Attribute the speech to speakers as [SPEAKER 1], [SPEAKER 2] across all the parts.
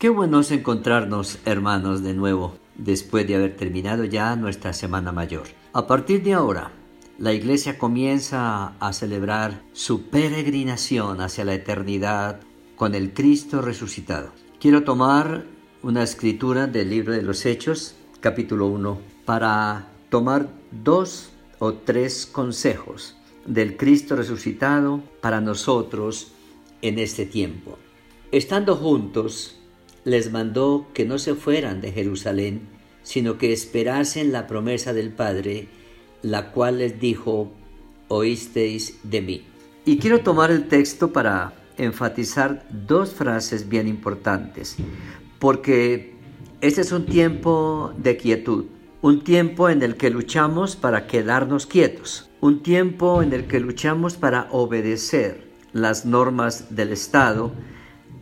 [SPEAKER 1] Qué bueno es encontrarnos, hermanos, de nuevo, después de haber terminado ya nuestra Semana Mayor. A partir de ahora, la Iglesia comienza a celebrar su peregrinación hacia la eternidad con el Cristo resucitado. Quiero tomar una escritura del libro de los Hechos, capítulo 1, para tomar dos o tres consejos del Cristo resucitado para nosotros en este tiempo. Estando juntos, les mandó que no se fueran de Jerusalén, sino que esperasen la promesa del Padre, la cual les dijo, oísteis de mí. Y quiero tomar el texto para enfatizar dos frases bien importantes, porque este es un tiempo de quietud, un tiempo en el que luchamos para quedarnos quietos, un tiempo en el que luchamos para obedecer las normas del Estado,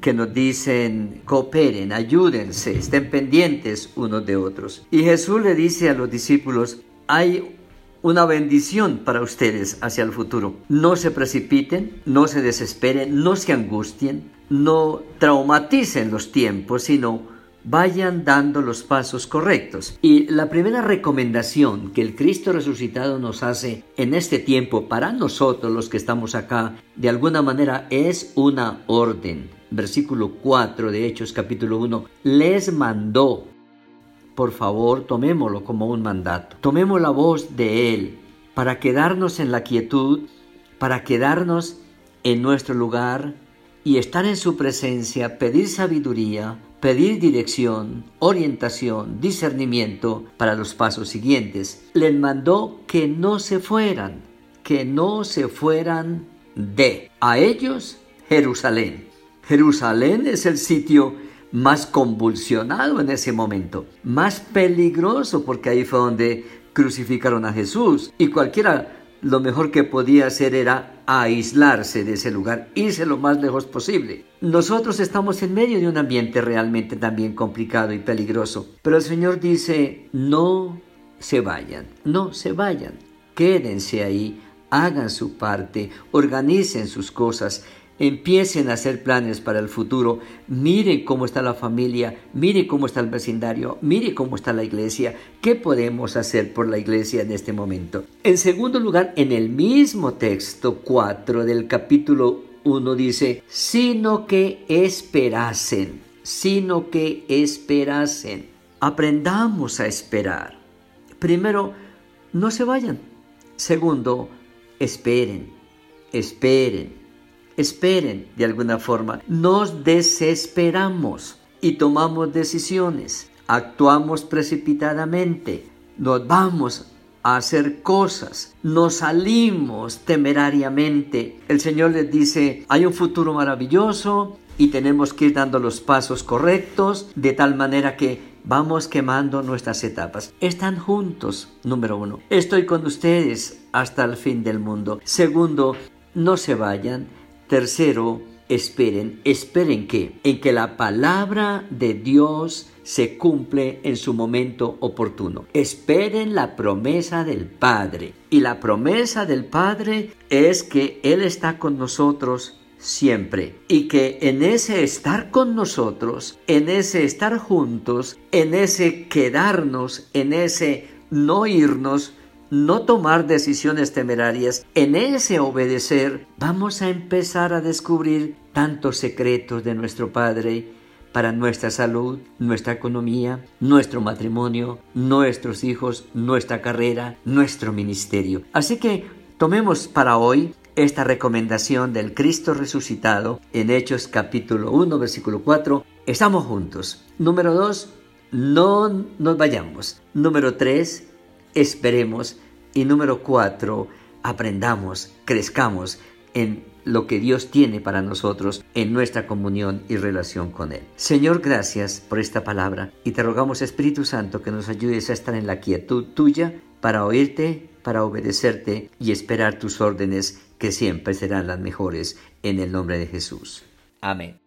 [SPEAKER 1] que nos dicen cooperen, ayúdense, estén pendientes unos de otros. Y Jesús le dice a los discípulos, hay una bendición para ustedes hacia el futuro. No se precipiten, no se desesperen, no se angustien, no traumaticen los tiempos, sino vayan dando los pasos correctos. Y la primera recomendación que el Cristo resucitado nos hace en este tiempo para nosotros los que estamos acá, de alguna manera es una orden versículo 4 de Hechos capítulo 1, les mandó. Por favor, tomémoslo como un mandato. Tomemos la voz de Él para quedarnos en la quietud, para quedarnos en nuestro lugar y estar en su presencia, pedir sabiduría, pedir dirección, orientación, discernimiento para los pasos siguientes. Les mandó que no se fueran, que no se fueran de a ellos Jerusalén. Jerusalén es el sitio más convulsionado en ese momento, más peligroso porque ahí fue donde crucificaron a Jesús y cualquiera lo mejor que podía hacer era aislarse de ese lugar, irse lo más lejos posible. Nosotros estamos en medio de un ambiente realmente también complicado y peligroso, pero el Señor dice, no se vayan, no se vayan, quédense ahí, hagan su parte, organicen sus cosas, Empiecen a hacer planes para el futuro. Miren cómo está la familia, miren cómo está el vecindario, miren cómo está la iglesia. ¿Qué podemos hacer por la iglesia en este momento? En segundo lugar, en el mismo texto 4 del capítulo 1 dice, sino que esperasen, sino que esperasen. Aprendamos a esperar. Primero, no se vayan. Segundo, esperen, esperen esperen de alguna forma. Nos desesperamos y tomamos decisiones, actuamos precipitadamente, nos vamos a hacer cosas, nos salimos temerariamente. El Señor les dice, hay un futuro maravilloso y tenemos que ir dando los pasos correctos de tal manera que vamos quemando nuestras etapas. Están juntos, número uno. Estoy con ustedes hasta el fin del mundo. Segundo, no se vayan, Tercero, esperen, esperen que, en que la palabra de Dios se cumple en su momento oportuno. Esperen la promesa del Padre. Y la promesa del Padre es que Él está con nosotros siempre. Y que en ese estar con nosotros, en ese estar juntos, en ese quedarnos, en ese no irnos, no tomar decisiones temerarias, en ese obedecer, vamos a empezar a descubrir tantos secretos de nuestro Padre para nuestra salud, nuestra economía, nuestro matrimonio, nuestros hijos, nuestra carrera, nuestro ministerio. Así que tomemos para hoy esta recomendación del Cristo resucitado en Hechos capítulo 1 versículo 4. Estamos juntos. Número 2. No nos vayamos. Número 3 esperemos. Y número cuatro, aprendamos, crezcamos en lo que Dios tiene para nosotros en nuestra comunión y relación con Él. Señor, gracias por esta palabra y te rogamos Espíritu Santo que nos ayudes a estar en la quietud tuya para oírte, para obedecerte y esperar tus órdenes que siempre serán las mejores en el nombre de Jesús. Amén.